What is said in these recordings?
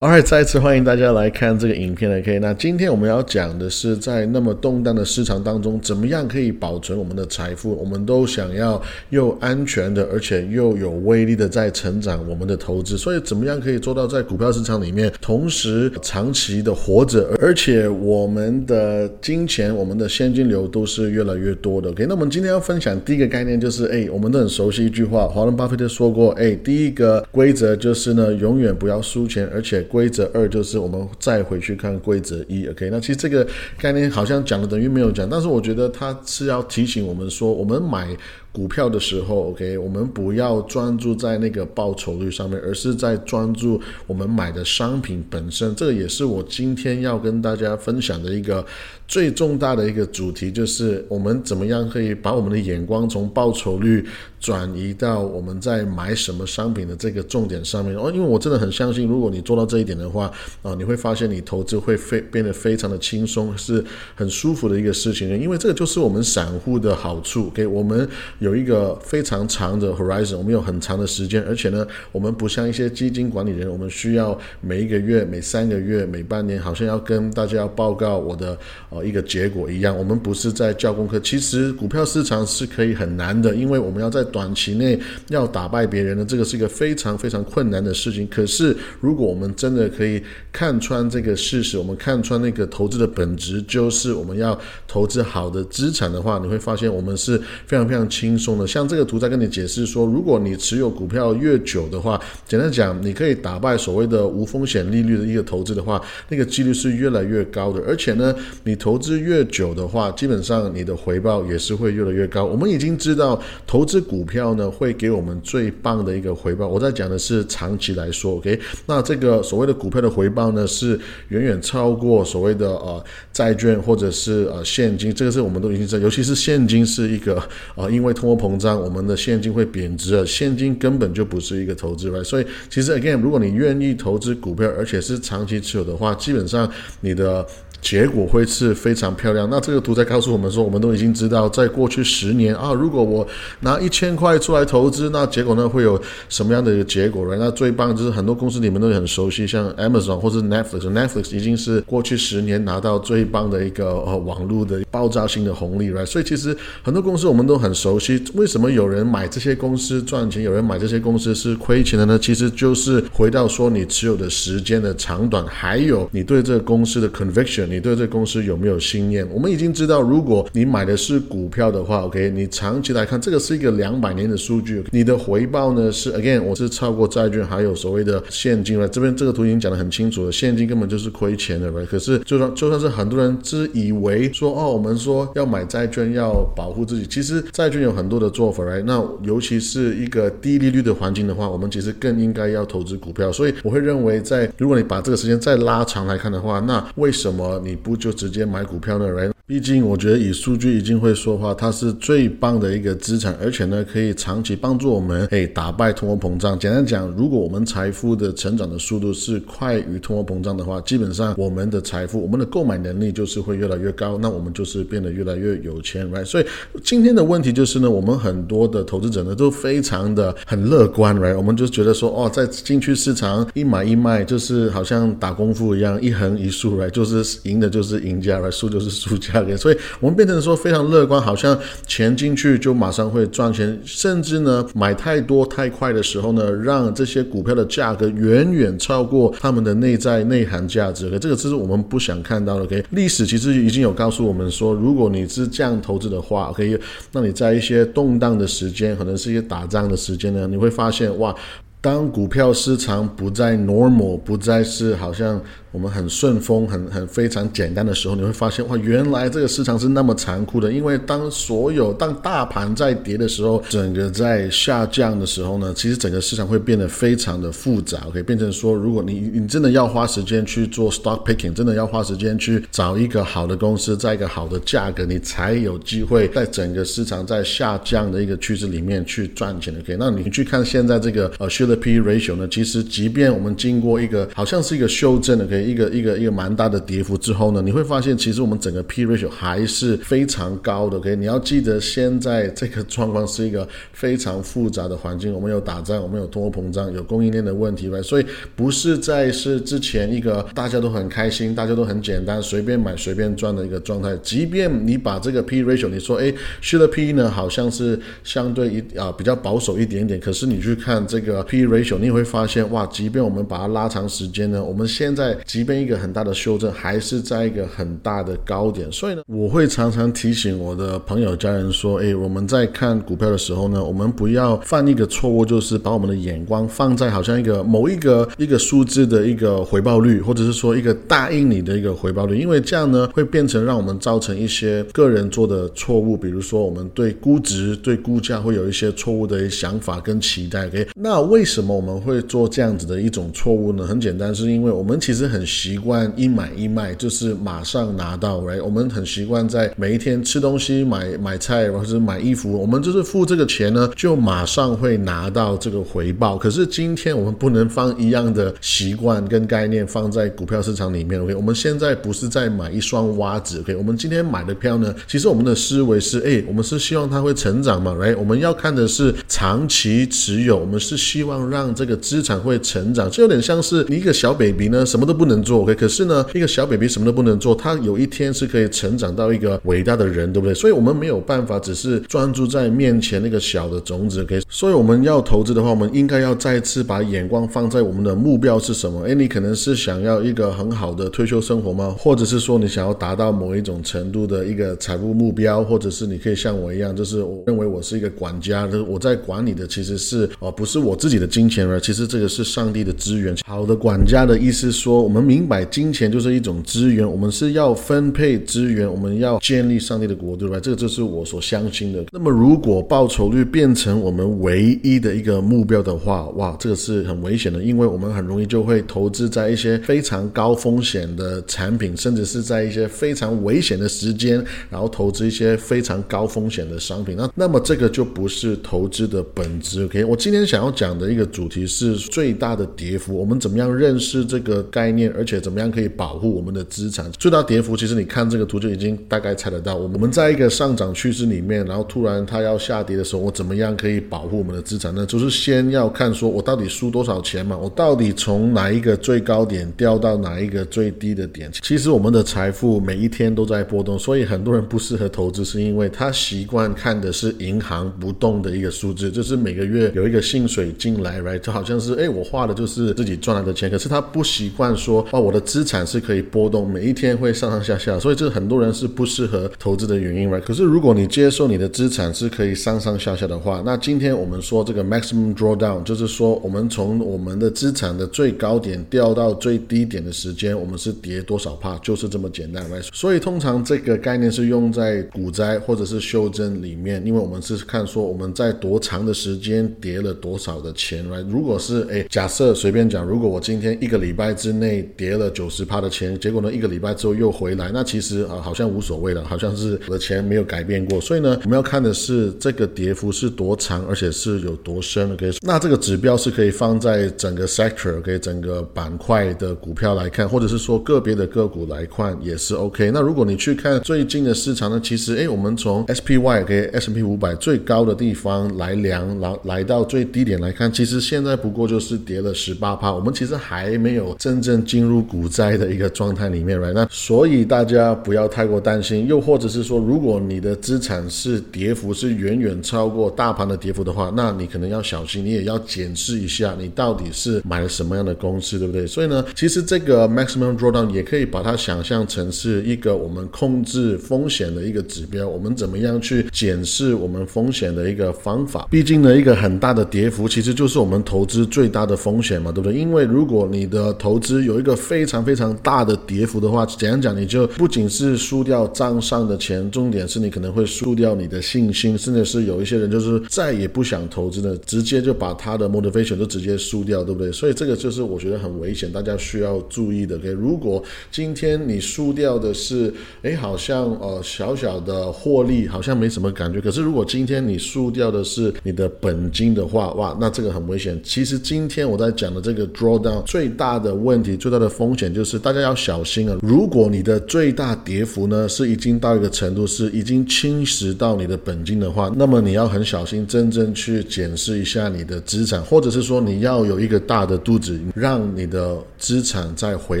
好再次欢迎大家来看这个影片，OK？那今天我们要讲的是，在那么动荡的市场当中，怎么样可以保存我们的财富？我们都想要又安全的，而且又有威力的在成长我们的投资。所以，怎么样可以做到在股票市场里面同时长期的活着，而且我们的金钱、我们的现金流都是越来越多的？OK？那我们今天要分享第一个概念就是，哎，我们都很熟悉一句话，华伦巴菲特说过，哎，第一个规则就是呢，永远不要输钱，而且规则二就是我们再回去看规则一，OK？那其实这个概念好像讲了等于没有讲，但是我觉得它是要提醒我们说，我们买。股票的时候，OK，我们不要专注在那个报酬率上面，而是在专注我们买的商品本身。这个也是我今天要跟大家分享的一个最重大的一个主题，就是我们怎么样可以把我们的眼光从报酬率转移到我们在买什么商品的这个重点上面。哦，因为我真的很相信，如果你做到这一点的话，啊，你会发现你投资会非变得非常的轻松，是很舒服的一个事情。因为这个就是我们散户的好处，给我们有。有一个非常长的 horizon，我们有很长的时间，而且呢，我们不像一些基金管理人，我们需要每一个月、每三个月、每半年，好像要跟大家要报告我的呃一个结果一样。我们不是在教功课。其实股票市场是可以很难的，因为我们要在短期内要打败别人的，这个是一个非常非常困难的事情。可是如果我们真的可以看穿这个事实，我们看穿那个投资的本质，就是我们要投资好的资产的话，你会发现我们是非常非常轻。松的，像这个图在跟你解释说，如果你持有股票越久的话，简单讲，你可以打败所谓的无风险利率的一个投资的话，那个几率是越来越高的。而且呢，你投资越久的话，基本上你的回报也是会越来越高。我们已经知道，投资股票呢会给我们最棒的一个回报。我在讲的是长期来说，OK？那这个所谓的股票的回报呢，是远远超过所谓的呃债券或者是呃现金。这个是我们都已经知道，尤其是现金是一个呃因为通货膨胀，我们的现金会贬值了。现金根本就不是一个投资来所以其实 again，如果你愿意投资股票，而且是长期持有的话，基本上你的。结果会是非常漂亮。那这个图在告诉我们说，我们都已经知道，在过去十年啊，如果我拿一千块出来投资，那结果呢会有什么样的一个结果？那最棒就是很多公司你们都很熟悉，像 Amazon 或者 Netflix，Netflix 已经是过去十年拿到最棒的一个呃网络的爆炸性的红利，right？所以其实很多公司我们都很熟悉。为什么有人买这些公司赚钱，有人买这些公司是亏钱的呢？其实就是回到说你持有的时间的长短，还有你对这个公司的 conviction。你对这公司有没有信念？我们已经知道，如果你买的是股票的话，OK，你长期来看，这个是一个两百年的数据，你的回报呢是 again，我是超过债券，还有所谓的现金了。这边这个图已经讲得很清楚了，现金根本就是亏钱的，可是就算就算是很多人自以为说哦，我们说要买债券要保护自己，其实债券有很多的做法，right？那尤其是一个低利率的环境的话，我们其实更应该要投资股票。所以我会认为，在如果你把这个时间再拉长来看的话，那为什么？你不就直接买股票的人？毕竟，我觉得以数据已经会说话，它是最棒的一个资产，而且呢，可以长期帮助我们，哎，打败通货膨胀。简单讲，如果我们财富的成长的速度是快于通货膨胀的话，基本上我们的财富、我们的购买能力就是会越来越高，那我们就是变得越来越有钱，right？所以今天的问题就是呢，我们很多的投资者呢都非常的很乐观，right？我们就觉得说，哦，在进去市场一买一卖，就是好像打功夫一样，一横一竖，right？就是赢的就是赢家，right？输就是输家。所以，我们变成说非常乐观，好像钱进去就马上会赚钱，甚至呢，买太多太快的时候呢，让这些股票的价格远远超过他们的内在内涵价值。这个这是我们不想看到的。OK，历史其实已经有告诉我们说，如果你是这样投资的话，OK，那你在一些动荡的时间，可能是一些打仗的时间呢，你会发现哇，当股票市场不再 normal，不再是好像。我们很顺风，很很非常简单的时候，你会发现哇，原来这个市场是那么残酷的。因为当所有当大盘在跌的时候，整个在下降的时候呢，其实整个市场会变得非常的复杂。OK，变成说，如果你你真的要花时间去做 stock picking，真的要花时间去找一个好的公司，在一个好的价格，你才有机会在整个市场在下降的一个趋势里面去赚钱。OK，那你去看现在这个呃 s h i l l P ratio 呢，其实即便我们经过一个好像是一个修正的，可以一个一个一个蛮大的跌幅之后呢，你会发现其实我们整个 P ratio 还是非常高的，OK，你要记得现在这个状况是一个非常复杂的环境，我们有打仗，我们有通货膨胀，有供应链的问题吧，所以不是在是之前一个大家都很开心，大家都很简单，随便买随便赚的一个状态。即便你把这个 P ratio，你说哎，虚的 P 呢好像是相对一啊比较保守一点点，可是你去看这个 P ratio，你会发现哇，即便我们把它拉长时间呢，我们现在即便一个很大的修正，还是在一个很大的高点。所以呢，我会常常提醒我的朋友家人说，哎，我们在看股票的时候呢，我们不要犯一个错误，就是把我们的眼光放在好像一个某一个一个数字的一个回报率，或者是说一个答应你的一个回报率，因为这样呢，会变成让我们造成一些个人做的错误，比如说我们对估值、对估价会有一些错误的想法跟期待。OK，那为什么我们会做这样子的一种错误呢？很简单，是因为我们其实很很习惯一买一卖，就是马上拿到，right？我们很习惯在每一天吃东西、买买菜或者是买衣服，我们就是付这个钱呢，就马上会拿到这个回报。可是今天我们不能放一样的习惯跟概念放在股票市场里面。OK，我们现在不是在买一双袜子。OK，我们今天买的票呢，其实我们的思维是，哎，我们是希望它会成长嘛，right？我们要看的是长期持有，我们是希望让这个资产会成长。这有点像是你一个小 baby 呢，什么都不能做。OK，可是呢，一个小 baby 什么都不能做，他有一天是可以成长到一个伟大的人，对不对？所以我们没有办法只是专注在面前那个小的种子。OK，所以我们要投资的话，我们应该要再次把眼光放在我们的目标是什么？哎，你可能是想要一个很好的退休生活吗？或者是说你想要达到某一种程度的一个财务目标？或者是你可以像我一样，就是我认为我是一个管家，就是我在管理的其实是哦，不是我自己的金钱而其实这个是上帝的资源。好的管家的意思说，我们们明白金钱就是一种资源，我们是要分配资源，我们要建立上帝的国，对吧？这个就是我所相信的。那么如果报酬率变成我们唯一的一个目标的话，哇，这个是很危险的，因为我们很容易就会投资在一些非常高风险的产品，甚至是在一些非常危险的时间，然后投资一些非常高风险的商品。那那么这个就不是投资的本质。OK，我今天想要讲的一个主题是最大的跌幅，我们怎么样认识这个概念，而且怎么样可以保护我们的资产？最大跌幅，其实你看这个图就已经大概猜得到。我们在一个上涨趋势里面，然后突然它要下跌的时候，我怎么样可以保护我们的资产呢？就是先要看说我到底输多少钱嘛，我到底从哪一个最高点掉到哪一个最低的点。其实我们的财富每一天都在波动，所以很多人不适合投资，是因为他习惯看的是银行不动的一个数字，就是每个月有一个薪水进来，right？就好像是哎，我花的就是自己赚来的钱，可是他不习惯说哦，我的资产是可以波动，每一天会上上下下，所以这很多人是不适合投资的原因，right？可是如果你接受你的资产是可以上上下下的话，那今天我们说这个 maximum drawdown，就是说我们从我们的资产的最高点掉到最低点的时间，我们是跌多少帕，就是这么简单，right？所以通常这个概念是用在股灾或者是修正里面，因为我们是看说我们在多长的时间跌了多少的钱，right？如果是哎，假设随便讲，如果我今天一个礼拜之内跌了九十趴的钱，结果呢一个礼拜之后又回来，那其实啊好像无所谓了，好像是我的钱没有改变过。所以呢，我们要看的是这个跌幅是多长，而且是有多深。OK，那这个指标是可以放在整个 sector，OK，整个板块的股票来看，或者是说个别的个股来看也是 OK。那如果你去看最近的市场呢，其实哎，我们从 SPY 给 S&P 五百最高的地方来量，来来到最低点来看，其实现在不过就是跌了十八趴。我们其实还没有真正进进入股灾的一个状态里面，right？那所以大家不要太过担心。又或者是说，如果你的资产是跌幅是远远超过大盘的跌幅的话，那你可能要小心，你也要检视一下你到底是买了什么样的公司，对不对？所以呢，其实这个 maximum drawdown 也可以把它想象成是一个我们控制风险的一个指标。我们怎么样去检视我们风险的一个方法？毕竟呢，一个很大的跌幅其实就是我们投资最大的风险嘛，对不对？因为如果你的投资有一个非常非常大的跌幅的话，怎样讲？你就不仅是输掉账上的钱，重点是你可能会输掉你的信心，甚至是有一些人就是再也不想投资的，直接就把他的 motivation 都直接输掉，对不对？所以这个就是我觉得很危险，大家需要注意的。OK，如果今天你输掉的是，哎，好像呃小小的获利，好像没什么感觉。可是如果今天你输掉的是你的本金的话，哇，那这个很危险。其实今天我在讲的这个 drawdown 最大的问题，最最大的风险就是大家要小心啊！如果你的最大跌幅呢是已经到一个程度，是已经侵蚀到你的本金的话，那么你要很小心，真正去检视一下你的资产，或者是说你要有一个大的肚子，让你的资产再回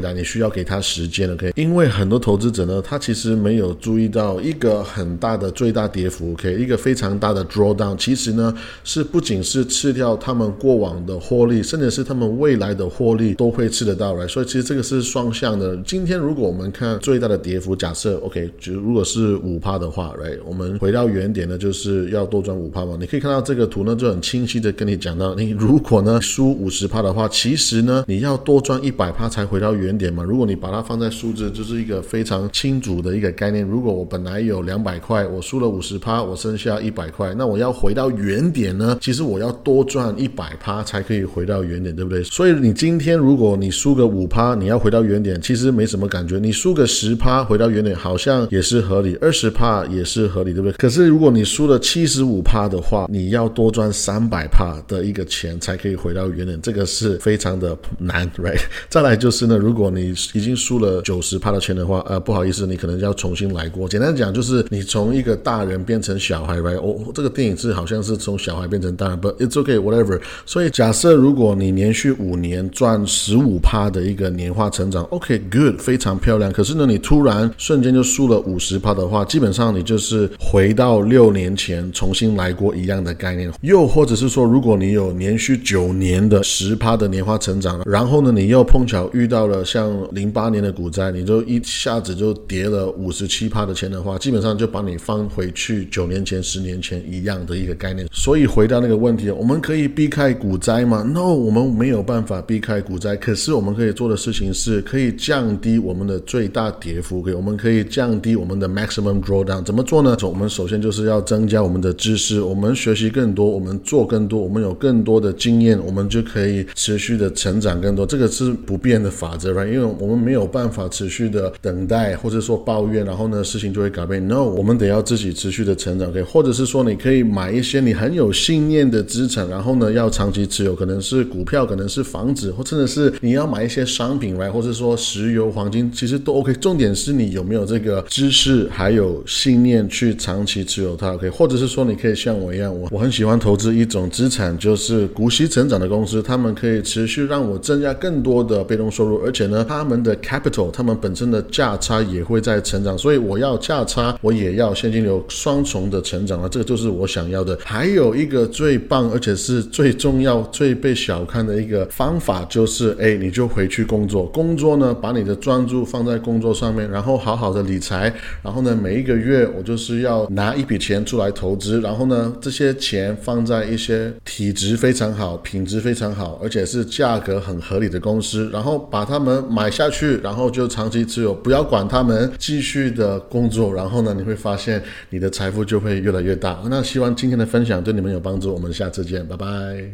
来，你需要给他时间，OK？因为很多投资者呢，他其实没有注意到一个很大的最大跌幅，OK？一个非常大的 drawdown，其实呢是不仅是吃掉他们过往的获利，甚至是他们未来的获利都会吃得到来说，所以其实这个是双向的。今天如果我们看最大的跌幅，假设 OK，就如果是五趴的话，Right？我们回到原点呢，就是要多赚五趴嘛。你可以看到这个图呢，就很清晰的跟你讲到，你如果呢输五十趴的话，其实呢你要多赚一百趴才回到原点嘛。如果你把它放在数字，就是一个非常清楚的一个概念。如果我本来有两百块，我输了五十趴，我剩下一百块，那我要回到原点呢？其实我要多赚一百趴才可以回到原点，对不对？所以你今天如果你输个五趴，你要回到原点，其实没什么感觉。你输个十趴回到原点，好像也是合理；二十趴也是合理，对不对？可是如果你输了七十五趴的话，你要多赚三百趴的一个钱才可以回到原点，这个是非常的难，right？再来就是呢，如果你已经输了九十趴的钱的话，呃，不好意思，你可能要重新来过。简单讲就是你从一个大人变成小孩，right？哦，这个电影是好像是从小孩变成大人，but it's okay whatever。所以假设如果你连续五年赚十五趴的一个年化成长，OK good，非常漂亮。可是呢，你突然瞬间就输了五十趴的话，基本上你就是回到六年前重新来过一样的概念。又或者是说，如果你有连续九年的十趴的年化成长，然后呢，你又碰巧遇到了像零八年的股灾，你就一下子就跌了五十七趴的钱的话，基本上就把你放回去九年前、十年前一样的一个概念。所以回到那个问题，我们可以避开股灾吗？No，我们没有办法避开股灾。可是我们可以做的事情是，可以降低我们的最大跌幅，可以，我们可以降低我们的 maximum drawdown。怎么做呢？我们首先就是要增加我们的知识，我们学习更多，我们做更多，我们有更多的经验，我们就可以持续的成长更多。这个是不变的法则，right？因为我们没有办法持续的等待，或者说抱怨，然后呢，事情就会改变。No，我们得要自己持续的成长，可以，或者是说，你可以买一些你很有信念的资产，然后呢，要长期持有，可能是股票，可能是房子，或真的是你要买一些商品呗或者说石油、黄金，其实都 OK。重点是你有没有这个知识还有信念去长期持有它，OK？或者是说，你可以像我一样，我我很喜欢投资一种资产，就是股息成长的公司，他们可以持续让我增加更多的被动收入，而且呢，他们的 capital，他们本身的价差也会在成长，所以我要价差，我也要现金流双重的成长啊，这个就是我想要的。还有一个最棒，而且是最重要、最被小看的一个方法，就是哎，你就回去工作，工作呢，把你的专注放在工作上面，然后好好的理财，然后呢，每一个月我就是要拿一笔钱出来投资，然后呢，这些钱放在一些体质非常好、品质非常好，而且是价格很合理的公司，然后把他们买下去，然后就长期持有，不要管他们，继续的工作，然后呢，你会发现你的财富就会越来越大。那希望今天的分享对你们有帮助，我们下次见，拜拜。